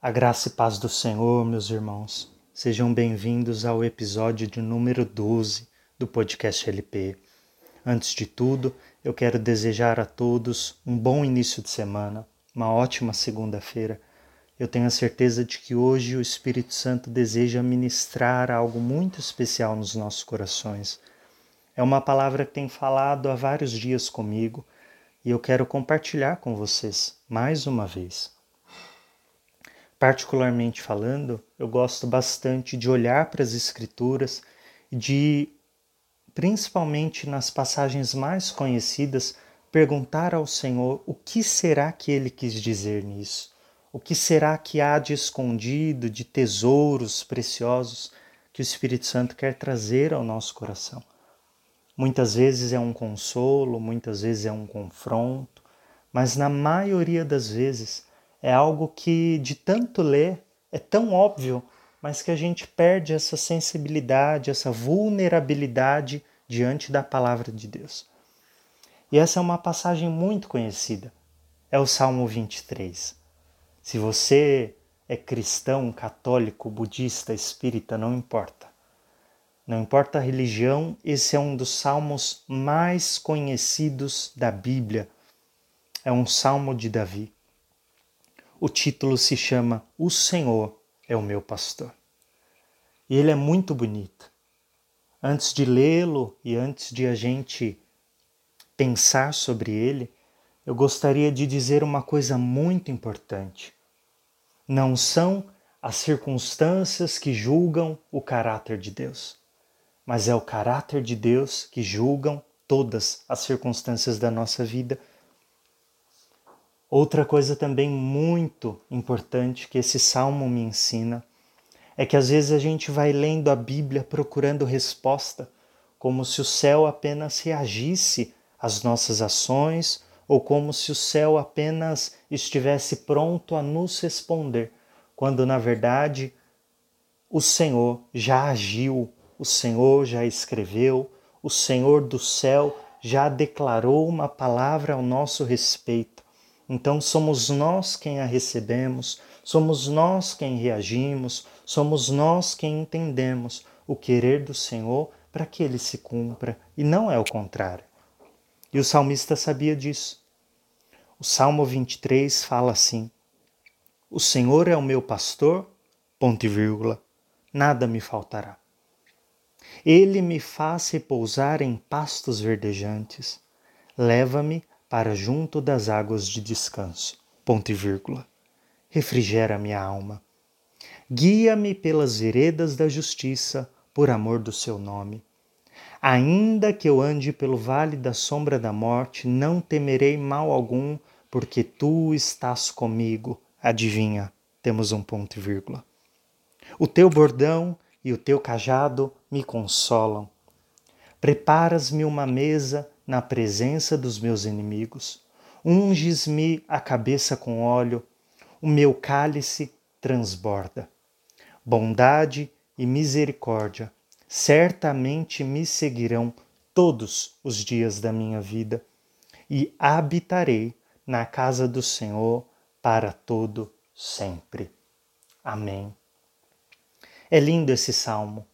A graça e paz do Senhor, meus irmãos. Sejam bem-vindos ao episódio de número 12 do podcast LP. Antes de tudo, eu quero desejar a todos um bom início de semana, uma ótima segunda-feira. Eu tenho a certeza de que hoje o Espírito Santo deseja ministrar algo muito especial nos nossos corações. É uma palavra que tem falado há vários dias comigo e eu quero compartilhar com vocês mais uma vez. Particularmente falando, eu gosto bastante de olhar para as Escrituras de, principalmente nas passagens mais conhecidas, perguntar ao Senhor o que será que ele quis dizer nisso? O que será que há de escondido, de tesouros preciosos que o Espírito Santo quer trazer ao nosso coração? Muitas vezes é um consolo, muitas vezes é um confronto, mas na maioria das vezes é algo que de tanto ler é tão óbvio, mas que a gente perde essa sensibilidade, essa vulnerabilidade diante da palavra de Deus. E essa é uma passagem muito conhecida. É o Salmo 23. Se você é cristão, católico, budista, espírita, não importa. Não importa a religião, esse é um dos salmos mais conhecidos da Bíblia. É um salmo de Davi. O título se chama O Senhor é o meu pastor. E ele é muito bonito. Antes de lê-lo e antes de a gente pensar sobre ele, eu gostaria de dizer uma coisa muito importante. Não são as circunstâncias que julgam o caráter de Deus, mas é o caráter de Deus que julgam todas as circunstâncias da nossa vida Outra coisa também muito importante que esse salmo me ensina é que às vezes a gente vai lendo a Bíblia procurando resposta, como se o céu apenas reagisse às nossas ações ou como se o céu apenas estivesse pronto a nos responder, quando na verdade o Senhor já agiu, o Senhor já escreveu, o Senhor do céu já declarou uma palavra ao nosso respeito. Então somos nós quem a recebemos, somos nós quem reagimos, somos nós quem entendemos o querer do Senhor para que ele se cumpra, e não é o contrário. E o salmista sabia disso. O Salmo 23 fala assim: O Senhor é o meu pastor, ponto e vírgula, nada me faltará. Ele me faz repousar em pastos verdejantes, leva-me para junto das águas de descanso. Ponto e vírgula. Refrigera minha alma. Guia-me pelas veredas da justiça, por amor do seu nome. Ainda que eu ande pelo vale da sombra da morte, não temerei mal algum, porque tu estás comigo. Adivinha, temos um ponto e vírgula. O teu bordão e o teu cajado me consolam. Preparas-me uma mesa na presença dos meus inimigos. Unges-me a cabeça com óleo, o meu cálice transborda. Bondade e misericórdia certamente me seguirão todos os dias da minha vida e habitarei na casa do Senhor para todo sempre. Amém. É lindo esse salmo.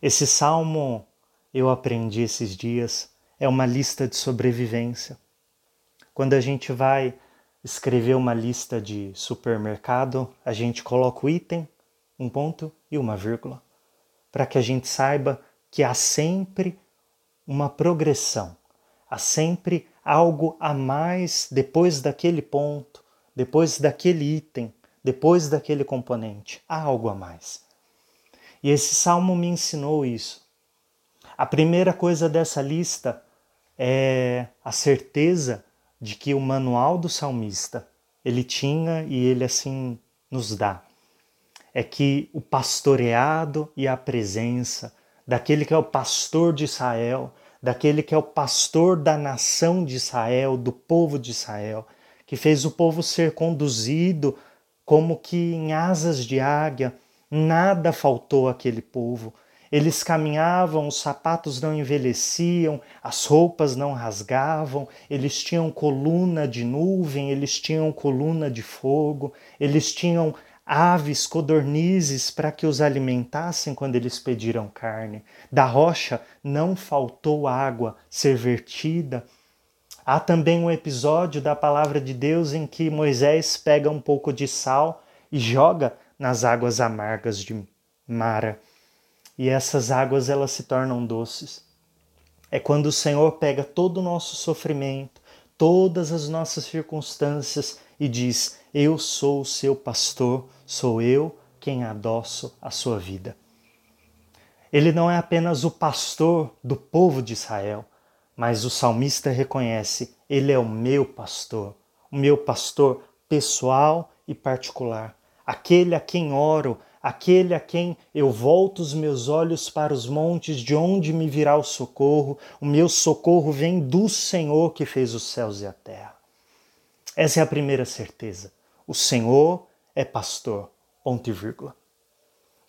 Esse salmo eu aprendi esses dias é uma lista de sobrevivência. Quando a gente vai escrever uma lista de supermercado, a gente coloca o item, um ponto e uma vírgula, para que a gente saiba que há sempre uma progressão, há sempre algo a mais depois daquele ponto, depois daquele item, depois daquele componente, há algo a mais. E esse salmo me ensinou isso. A primeira coisa dessa lista é a certeza de que o manual do salmista ele tinha e ele assim nos dá. É que o pastoreado e a presença daquele que é o pastor de Israel, daquele que é o pastor da nação de Israel, do povo de Israel, que fez o povo ser conduzido como que em asas de águia, nada faltou àquele povo. Eles caminhavam, os sapatos não envelheciam, as roupas não rasgavam, eles tinham coluna de nuvem, eles tinham coluna de fogo, eles tinham aves, codornizes para que os alimentassem quando eles pediram carne. Da rocha não faltou água ser vertida. Há também um episódio da palavra de Deus em que Moisés pega um pouco de sal e joga nas águas amargas de Mara. E essas águas elas se tornam doces. É quando o Senhor pega todo o nosso sofrimento, todas as nossas circunstâncias e diz: Eu sou o seu pastor, sou eu quem adoço a sua vida. Ele não é apenas o pastor do povo de Israel, mas o salmista reconhece: Ele é o meu pastor, o meu pastor pessoal e particular, aquele a quem oro, aquele a quem eu volto os meus olhos para os montes, de onde me virá o socorro. O meu socorro vem do Senhor que fez os céus e a terra. Essa é a primeira certeza. O Senhor é pastor. Ponto e vírgula.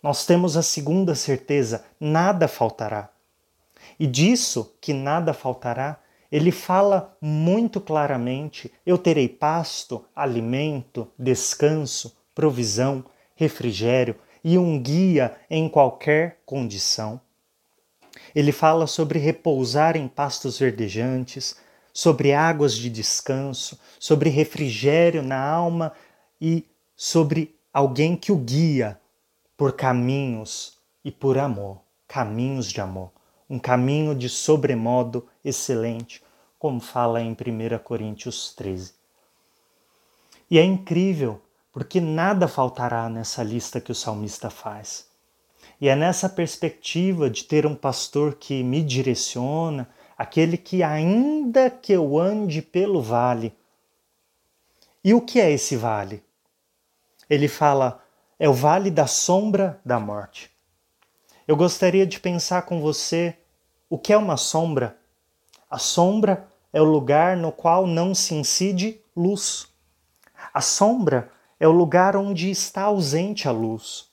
Nós temos a segunda certeza: nada faltará. E disso que nada faltará, ele fala muito claramente: eu terei pasto, alimento, descanso, provisão, refrigério e um guia em qualquer condição. Ele fala sobre repousar em pastos verdejantes, sobre águas de descanso, sobre refrigério na alma e sobre alguém que o guia por caminhos e por amor, caminhos de amor, um caminho de sobremodo excelente, como fala em 1 Coríntios 13. E é incrível porque nada faltará nessa lista que o salmista faz. E é nessa perspectiva de ter um pastor que me direciona, aquele que, ainda que eu ande pelo vale. E o que é esse vale? Ele fala, é o vale da sombra da morte. Eu gostaria de pensar com você o que é uma sombra. A sombra é o lugar no qual não se incide luz. A sombra é o lugar onde está ausente a luz.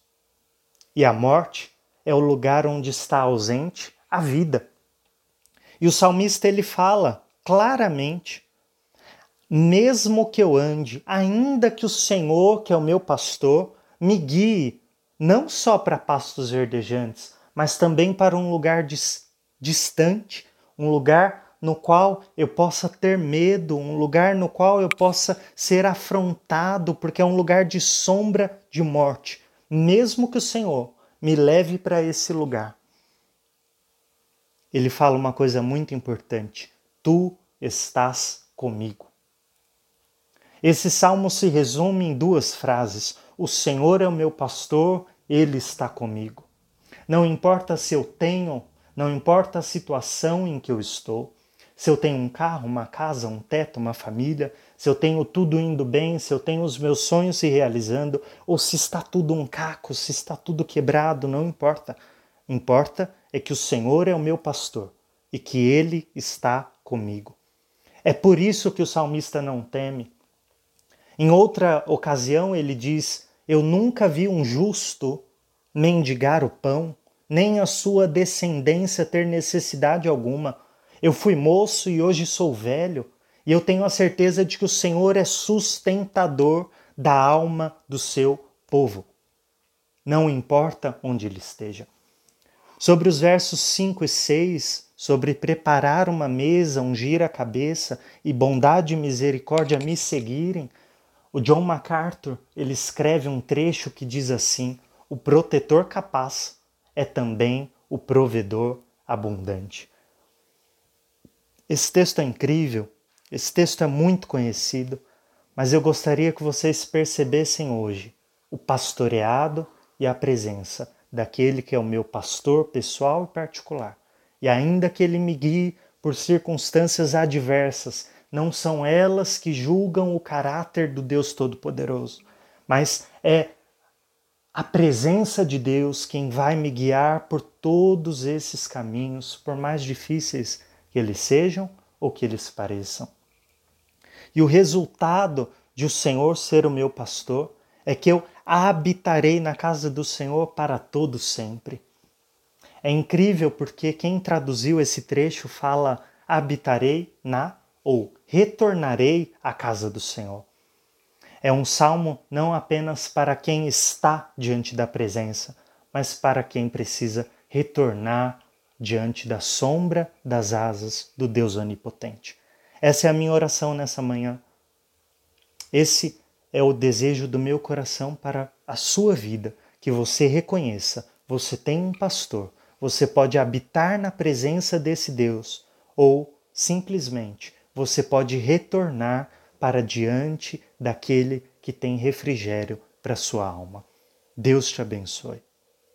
E a morte é o lugar onde está ausente a vida. E o salmista ele fala claramente: mesmo que eu ande, ainda que o Senhor, que é o meu pastor, me guie não só para pastos verdejantes, mas também para um lugar dis distante, um lugar no qual eu possa ter medo, um lugar no qual eu possa ser afrontado, porque é um lugar de sombra de morte, mesmo que o Senhor me leve para esse lugar. Ele fala uma coisa muito importante: Tu estás comigo. Esse salmo se resume em duas frases: O Senhor é o meu pastor, ele está comigo. Não importa se eu tenho, não importa a situação em que eu estou, se eu tenho um carro, uma casa, um teto, uma família, se eu tenho tudo indo bem, se eu tenho os meus sonhos se realizando, ou se está tudo um caco, se está tudo quebrado, não importa. Importa é que o Senhor é o meu pastor e que ele está comigo. É por isso que o salmista não teme. Em outra ocasião ele diz: Eu nunca vi um justo mendigar o pão, nem a sua descendência ter necessidade alguma. Eu fui moço e hoje sou velho, e eu tenho a certeza de que o Senhor é sustentador da alma do seu povo. Não importa onde ele esteja. Sobre os versos 5 e 6, sobre preparar uma mesa, ungir a cabeça e bondade e misericórdia me seguirem, o John MacArthur ele escreve um trecho que diz assim: o protetor capaz é também o provedor abundante. Esse texto é incrível, esse texto é muito conhecido, mas eu gostaria que vocês percebessem hoje o pastoreado e a presença daquele que é o meu pastor pessoal e particular. E ainda que ele me guie por circunstâncias adversas, não são elas que julgam o caráter do Deus Todo-Poderoso, mas é a presença de Deus quem vai me guiar por todos esses caminhos, por mais difíceis que eles sejam ou que eles pareçam. E o resultado de o Senhor ser o meu pastor é que eu habitarei na casa do Senhor para todo sempre. É incrível porque quem traduziu esse trecho fala habitarei na ou retornarei à casa do Senhor. É um salmo não apenas para quem está diante da presença, mas para quem precisa retornar diante da sombra das asas do Deus Onipotente. Essa é a minha oração nessa manhã. Esse é o desejo do meu coração para a sua vida, que você reconheça, você tem um pastor, você pode habitar na presença desse Deus, ou simplesmente você pode retornar para diante daquele que tem refrigério para sua alma. Deus te abençoe.